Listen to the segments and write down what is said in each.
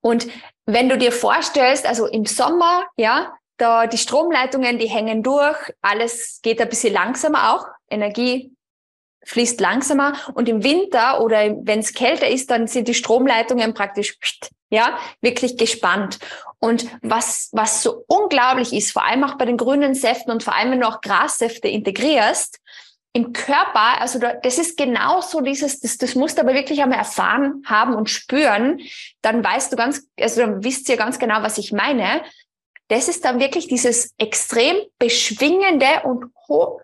Und wenn du dir vorstellst, also im Sommer, ja, da die Stromleitungen, die hängen durch, alles geht ein bisschen langsamer auch, Energie fließt langsamer und im Winter oder wenn es kälter ist, dann sind die Stromleitungen praktisch ja wirklich gespannt. Und was was so unglaublich ist, vor allem auch bei den grünen Säften und vor allem wenn du auch Grassäfte integrierst, im Körper, also das ist genauso dieses, das, das musst du aber wirklich einmal erfahren haben und spüren, dann weißt du ganz, also dann wisst ihr ganz genau, was ich meine. Das ist dann wirklich dieses extrem beschwingende und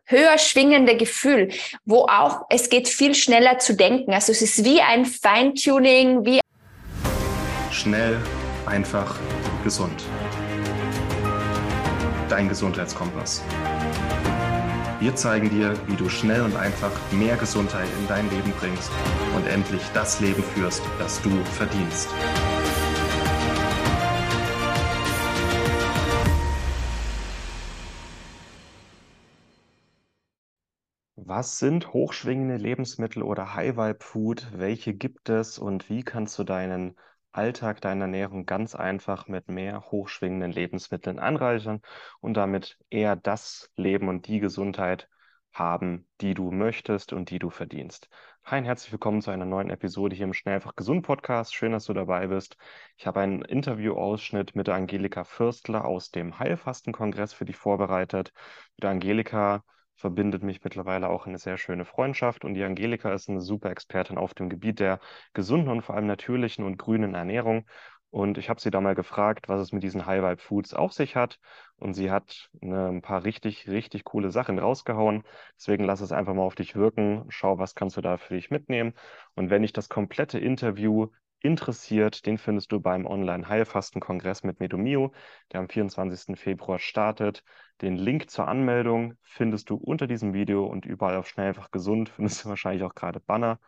höher schwingende Gefühl, wo auch es geht viel schneller zu denken. Also es ist wie ein Feintuning, wie schnell, einfach, gesund. Dein Gesundheitskompass. Wir zeigen dir, wie du schnell und einfach mehr Gesundheit in dein Leben bringst und endlich das Leben führst, das du verdienst. Was sind hochschwingende Lebensmittel oder High-Vibe-Food? Welche gibt es und wie kannst du deinen Alltag, deine Ernährung ganz einfach mit mehr hochschwingenden Lebensmitteln anreichern und damit eher das Leben und die Gesundheit haben, die du möchtest und die du verdienst. Hi und herzlich willkommen zu einer neuen Episode hier im Schnellfach Gesund Podcast. Schön, dass du dabei bist. Ich habe einen Interviewausschnitt mit der Angelika Fürstler aus dem Heilfastenkongress für dich vorbereitet. Mit Angelika verbindet mich mittlerweile auch eine sehr schöne Freundschaft und die Angelika ist eine super Expertin auf dem Gebiet der gesunden und vor allem natürlichen und grünen Ernährung. Und ich habe sie da mal gefragt, was es mit diesen High Vibe Foods auf sich hat. Und sie hat eine, ein paar richtig, richtig coole Sachen rausgehauen. Deswegen lass es einfach mal auf dich wirken. Schau, was kannst du da für dich mitnehmen. Und wenn dich das komplette Interview interessiert, den findest du beim Online-Heilfasten-Kongress mit Medomio, der am 24. Februar startet. Den Link zur Anmeldung findest du unter diesem Video und überall auf Schnell einfach gesund findest du wahrscheinlich auch gerade Banner.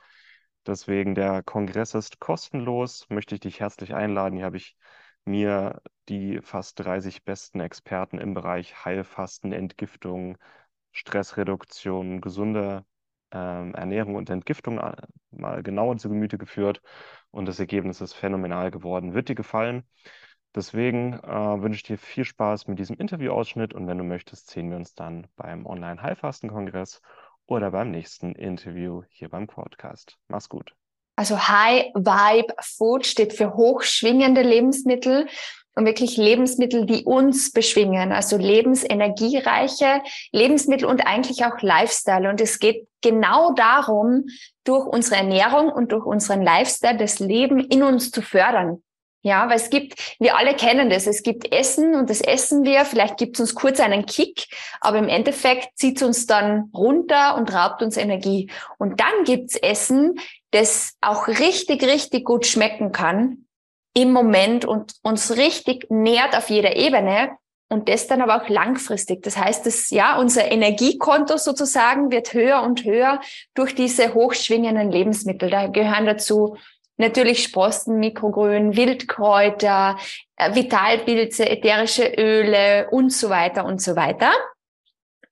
Deswegen der Kongress ist kostenlos, möchte ich dich herzlich einladen. Hier habe ich mir die fast 30 besten Experten im Bereich Heilfasten, Entgiftung, Stressreduktion, gesunde ähm, Ernährung und Entgiftung äh, mal genauer zu Gemüte geführt und das Ergebnis ist phänomenal geworden. Wird dir gefallen? Deswegen äh, wünsche ich dir viel Spaß mit diesem Interviewausschnitt und wenn du möchtest, sehen wir uns dann beim Online-Heilfasten-Kongress oder beim nächsten Interview hier beim Podcast. Mach's gut. Also High Vibe Food steht für hochschwingende Lebensmittel und wirklich Lebensmittel, die uns beschwingen, also lebensenergiereiche Lebensmittel und eigentlich auch Lifestyle. Und es geht genau darum, durch unsere Ernährung und durch unseren Lifestyle das Leben in uns zu fördern. Ja, weil es gibt, wir alle kennen das, es gibt Essen und das essen wir, vielleicht gibt es uns kurz einen Kick, aber im Endeffekt zieht es uns dann runter und raubt uns Energie. Und dann gibt's Essen, das auch richtig, richtig gut schmecken kann im Moment und uns richtig nährt auf jeder Ebene und das dann aber auch langfristig. Das heißt, dass ja unser Energiekonto sozusagen wird höher und höher durch diese hochschwingenden Lebensmittel. Da gehören dazu natürlich Sprossen, Mikrogrün, Wildkräuter, äh, Vitalpilze, ätherische Öle und so weiter und so weiter.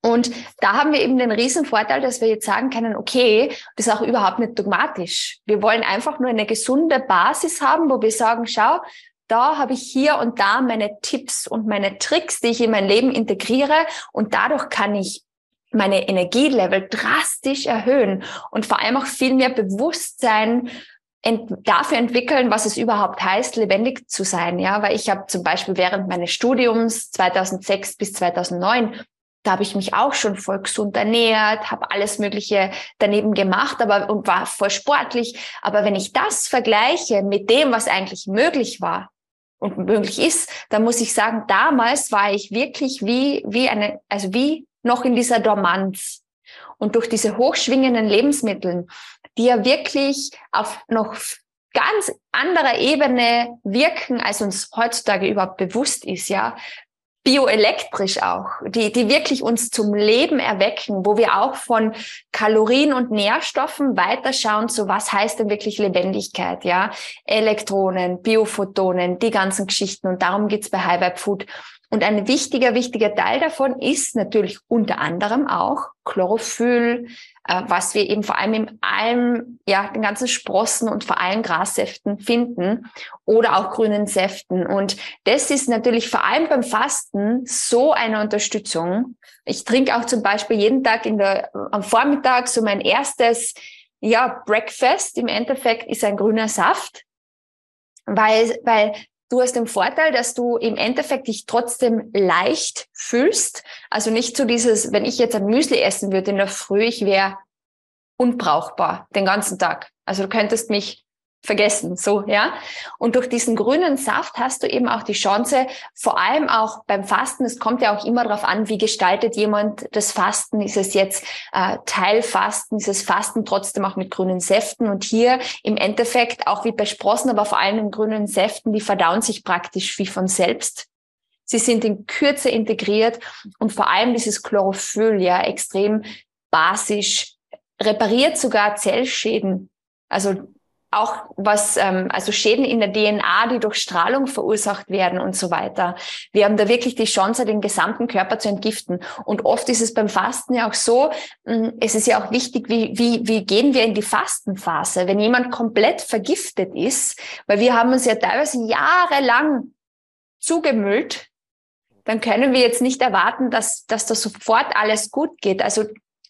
Und da haben wir eben den riesen Vorteil, dass wir jetzt sagen können, okay, das ist auch überhaupt nicht dogmatisch. Wir wollen einfach nur eine gesunde Basis haben, wo wir sagen, schau, da habe ich hier und da meine Tipps und meine Tricks, die ich in mein Leben integriere und dadurch kann ich meine Energielevel drastisch erhöhen und vor allem auch viel mehr Bewusstsein ent dafür entwickeln, was es überhaupt heißt, lebendig zu sein. Ja, weil ich habe zum Beispiel während meines Studiums 2006 bis 2009 da habe ich mich auch schon voll gesund ernährt, habe alles Mögliche daneben gemacht, aber und war voll sportlich. Aber wenn ich das vergleiche mit dem, was eigentlich möglich war und möglich ist, dann muss ich sagen, damals war ich wirklich wie wie eine, also wie noch in dieser Dormanz. Und durch diese hochschwingenden Lebensmittel, die ja wirklich auf noch ganz anderer Ebene wirken, als uns heutzutage überhaupt bewusst ist, ja, bioelektrisch auch, die, die wirklich uns zum Leben erwecken, wo wir auch von Kalorien und Nährstoffen weiterschauen, so was heißt denn wirklich Lebendigkeit, ja? Elektronen, Biophotonen, die ganzen Geschichten und darum geht's bei High Vibe Food. Und ein wichtiger, wichtiger Teil davon ist natürlich unter anderem auch Chlorophyll, äh, was wir eben vor allem in allem, ja, den ganzen Sprossen und vor allem Grassäften finden oder auch grünen Säften. Und das ist natürlich vor allem beim Fasten so eine Unterstützung. Ich trinke auch zum Beispiel jeden Tag in der, am Vormittag so mein erstes, ja, Breakfast im Endeffekt ist ein grüner Saft weil, weil Du hast den Vorteil, dass du im Endeffekt dich trotzdem leicht fühlst. Also nicht so dieses, wenn ich jetzt ein Müsli essen würde in der Früh, ich wäre unbrauchbar den ganzen Tag. Also du könntest mich vergessen, so, ja. Und durch diesen grünen Saft hast du eben auch die Chance, vor allem auch beim Fasten, es kommt ja auch immer darauf an, wie gestaltet jemand das Fasten, ist es jetzt äh, Teilfasten, ist es Fasten trotzdem auch mit grünen Säften und hier im Endeffekt auch wie bei Sprossen, aber vor allem in grünen Säften, die verdauen sich praktisch wie von selbst. Sie sind in Kürze integriert und vor allem dieses Chlorophyll, ja, extrem basisch, repariert sogar Zellschäden. Also auch was, ähm, also Schäden in der DNA, die durch Strahlung verursacht werden und so weiter. Wir haben da wirklich die Chance, den gesamten Körper zu entgiften. Und oft ist es beim Fasten ja auch so, mh, es ist ja auch wichtig, wie, wie, wie gehen wir in die Fastenphase, wenn jemand komplett vergiftet ist, weil wir haben uns ja teilweise jahrelang zugemüllt, dann können wir jetzt nicht erwarten, dass, dass da sofort alles gut geht. Also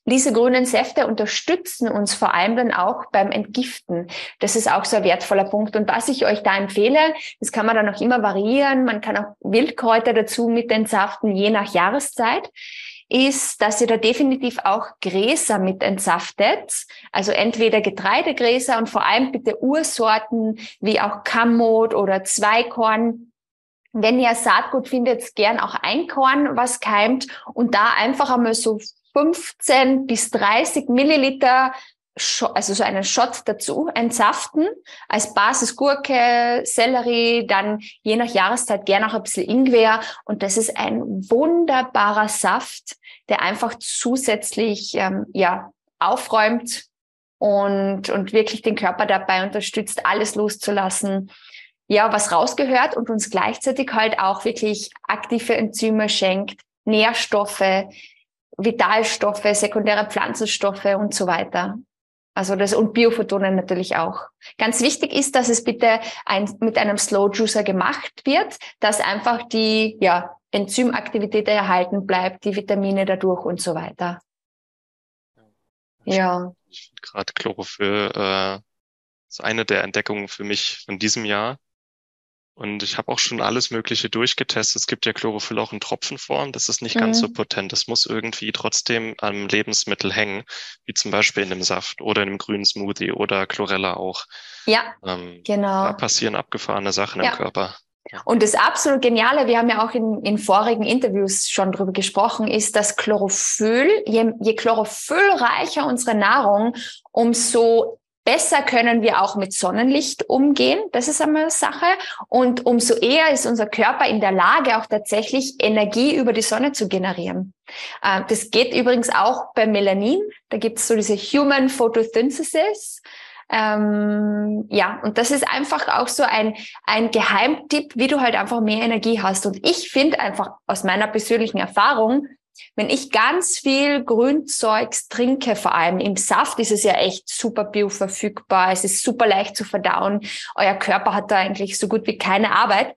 diese grünen Säfte unterstützen uns vor allem dann auch beim Entgiften. Das ist auch so ein wertvoller Punkt. Und was ich euch da empfehle, das kann man dann auch immer variieren. Man kann auch Wildkräuter dazu mit entsaften, je nach Jahreszeit ist, dass ihr da definitiv auch Gräser mit entsaftet. Also entweder Getreidegräser und vor allem bitte Ursorten wie auch Kammot oder Zweikorn. Wenn ihr Saatgut findet, gern auch Einkorn, was keimt und da einfach einmal so 15 bis 30 Milliliter, also so einen Shot dazu, entsaften, als Basis Gurke, Sellerie, dann je nach Jahreszeit gerne auch ein bisschen Ingwer. Und das ist ein wunderbarer Saft, der einfach zusätzlich ähm, ja, aufräumt und, und wirklich den Körper dabei unterstützt, alles loszulassen. Ja, was rausgehört und uns gleichzeitig halt auch wirklich aktive Enzyme schenkt, Nährstoffe, Vitalstoffe, sekundäre Pflanzenstoffe und so weiter. Also das und Biophotonen natürlich auch. Ganz wichtig ist, dass es bitte ein, mit einem Slow Juicer gemacht wird, dass einfach die ja, Enzymaktivität erhalten bleibt, die Vitamine dadurch und so weiter. Ja. Gerade Chlorophyll äh, ist eine der Entdeckungen für mich von diesem Jahr. Und ich habe auch schon alles Mögliche durchgetestet. Es gibt ja Chlorophyll auch in Tropfenform. Das ist nicht mhm. ganz so potent. Das muss irgendwie trotzdem am Lebensmittel hängen, wie zum Beispiel in einem Saft oder in einem grünen Smoothie oder Chlorella auch. Ja, ähm, genau. Da passieren abgefahrene Sachen ja. im Körper. Und das absolut Geniale, wir haben ja auch in, in vorigen Interviews schon drüber gesprochen, ist, dass Chlorophyll, je, je chlorophyllreicher unsere Nahrung, umso besser können wir auch mit Sonnenlicht umgehen. Das ist einmal eine Sache. Und umso eher ist unser Körper in der Lage, auch tatsächlich Energie über die Sonne zu generieren. Äh, das geht übrigens auch bei Melanin. Da gibt es so diese Human Photosynthesis. Ähm, ja, und das ist einfach auch so ein, ein Geheimtipp, wie du halt einfach mehr Energie hast. Und ich finde einfach aus meiner persönlichen Erfahrung, wenn ich ganz viel Grünzeugs trinke, vor allem im Saft, ist es ja echt super bioverfügbar. Es ist super leicht zu verdauen. Euer Körper hat da eigentlich so gut wie keine Arbeit.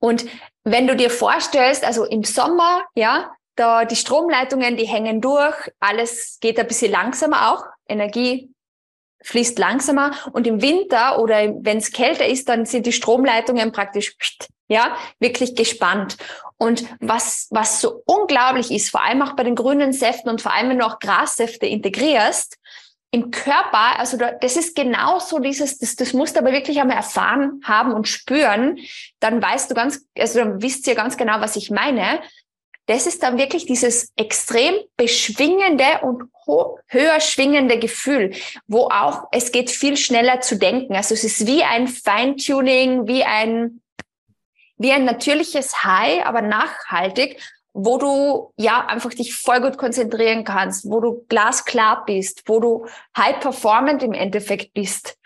Und wenn du dir vorstellst, also im Sommer, ja, da die Stromleitungen, die hängen durch, alles geht ein bisschen langsamer auch. Energie fließt langsamer und im Winter oder wenn es kälter ist, dann sind die Stromleitungen praktisch ja wirklich gespannt. Und was was so unglaublich ist, vor allem auch bei den grünen Säften und vor allem wenn du auch Grassäfte integrierst im Körper, also das ist genauso dieses, das, das musst du aber wirklich einmal erfahren haben und spüren, dann weißt du ganz, also dann wisst ihr ganz genau, was ich meine das ist dann wirklich dieses extrem beschwingende und höher schwingende Gefühl, wo auch es geht viel schneller zu denken. Also es ist wie ein Feintuning, wie ein, wie ein natürliches High, aber nachhaltig, wo du ja einfach dich voll gut konzentrieren kannst, wo du glasklar bist, wo du high performant im Endeffekt bist.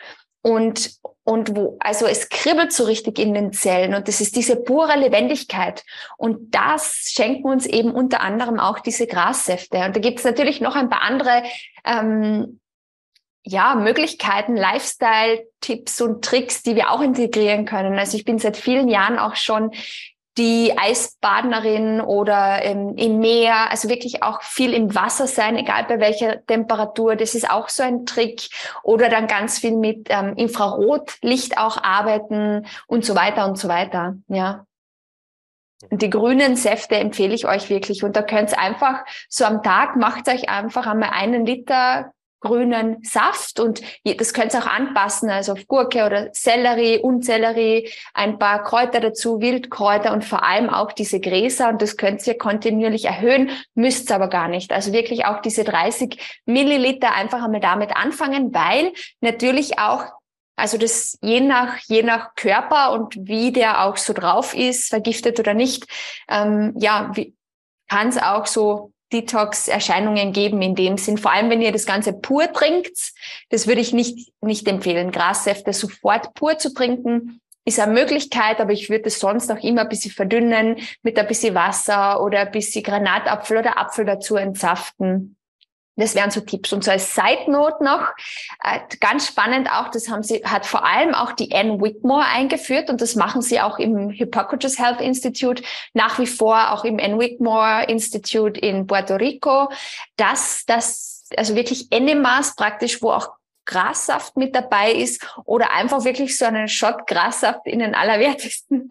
Und und wo, also es kribbelt so richtig in den Zellen und das ist diese pure Lebendigkeit. Und das schenken uns eben unter anderem auch diese Grassäfte. Und da gibt es natürlich noch ein paar andere ähm, ja, Möglichkeiten, Lifestyle-Tipps und Tricks, die wir auch integrieren können. Also ich bin seit vielen Jahren auch schon die Eisbadnerin oder ähm, im Meer, also wirklich auch viel im Wasser sein, egal bei welcher Temperatur. Das ist auch so ein Trick. Oder dann ganz viel mit ähm, Infrarotlicht auch arbeiten und so weiter und so weiter. Ja. Und die grünen Säfte empfehle ich euch wirklich. Und da könnt ihr einfach so am Tag, macht euch einfach einmal einen Liter grünen Saft und das könnt ihr auch anpassen, also auf Gurke oder Sellerie, Unsellerie, ein paar Kräuter dazu, Wildkräuter und vor allem auch diese Gräser und das könnt ihr kontinuierlich erhöhen, müsst aber gar nicht. Also wirklich auch diese 30 Milliliter einfach einmal damit anfangen, weil natürlich auch also das je nach, je nach Körper und wie der auch so drauf ist, vergiftet oder nicht, ähm, ja, kann es auch so Detox-Erscheinungen geben in dem Sinn. Vor allem, wenn ihr das Ganze pur trinkt, das würde ich nicht, nicht empfehlen. Grassäfte sofort pur zu trinken ist eine Möglichkeit, aber ich würde es sonst auch immer ein bisschen verdünnen mit ein bisschen Wasser oder ein bisschen Granatapfel oder Apfel dazu entsaften. Das wären so Tipps. Und so als Side Note noch, äh, ganz spannend auch, das haben sie, hat vor allem auch die Anne Whitmore eingeführt und das machen sie auch im Hippocrates Health Institute, nach wie vor auch im Anne Whitmore Institute in Puerto Rico, dass das, also wirklich Enemas praktisch, wo auch Grassaft mit dabei ist oder einfach wirklich so einen Shot Grassaft in den allerwertesten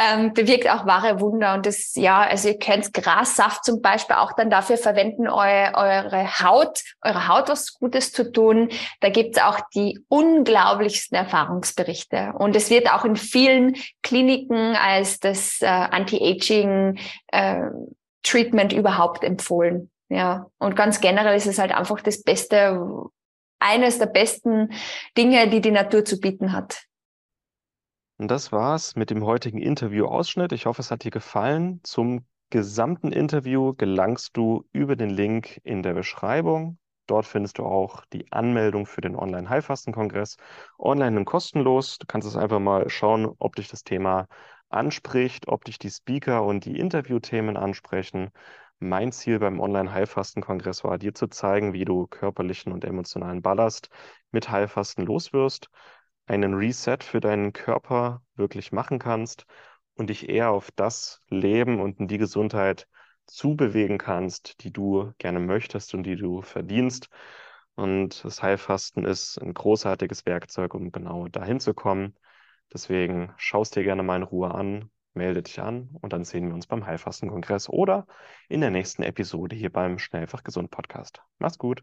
ähm, bewirkt auch wahre Wunder. Und das, ja, also ihr könnt Grassaft zum Beispiel auch dann dafür verwenden, eu, eure Haut, eure Haut was Gutes zu tun. Da gibt's auch die unglaublichsten Erfahrungsberichte. Und es wird auch in vielen Kliniken als das äh, Anti-Aging äh, Treatment überhaupt empfohlen. Ja, und ganz generell ist es halt einfach das Beste, eines der besten Dinge, die die Natur zu bieten hat. Und das war's mit dem heutigen Interview-Ausschnitt. Ich hoffe, es hat dir gefallen. Zum gesamten Interview gelangst du über den Link in der Beschreibung. Dort findest du auch die Anmeldung für den Online-Heilfasten-Kongress. Online und kostenlos. Du kannst es einfach mal schauen, ob dich das Thema anspricht, ob dich die Speaker und die Interviewthemen ansprechen. Mein Ziel beim Online-Heilfasten-Kongress war, dir zu zeigen, wie du körperlichen und emotionalen Ballast mit Heilfasten loswirst einen Reset für deinen Körper wirklich machen kannst und dich eher auf das Leben und in die Gesundheit zubewegen kannst, die du gerne möchtest und die du verdienst. Und das Heilfasten ist ein großartiges Werkzeug, um genau dahin zu kommen. Deswegen schaust dir gerne mal in Ruhe an, melde dich an und dann sehen wir uns beim Heilfastenkongress oder in der nächsten Episode hier beim Schnellfach Gesund Podcast. Mach's gut.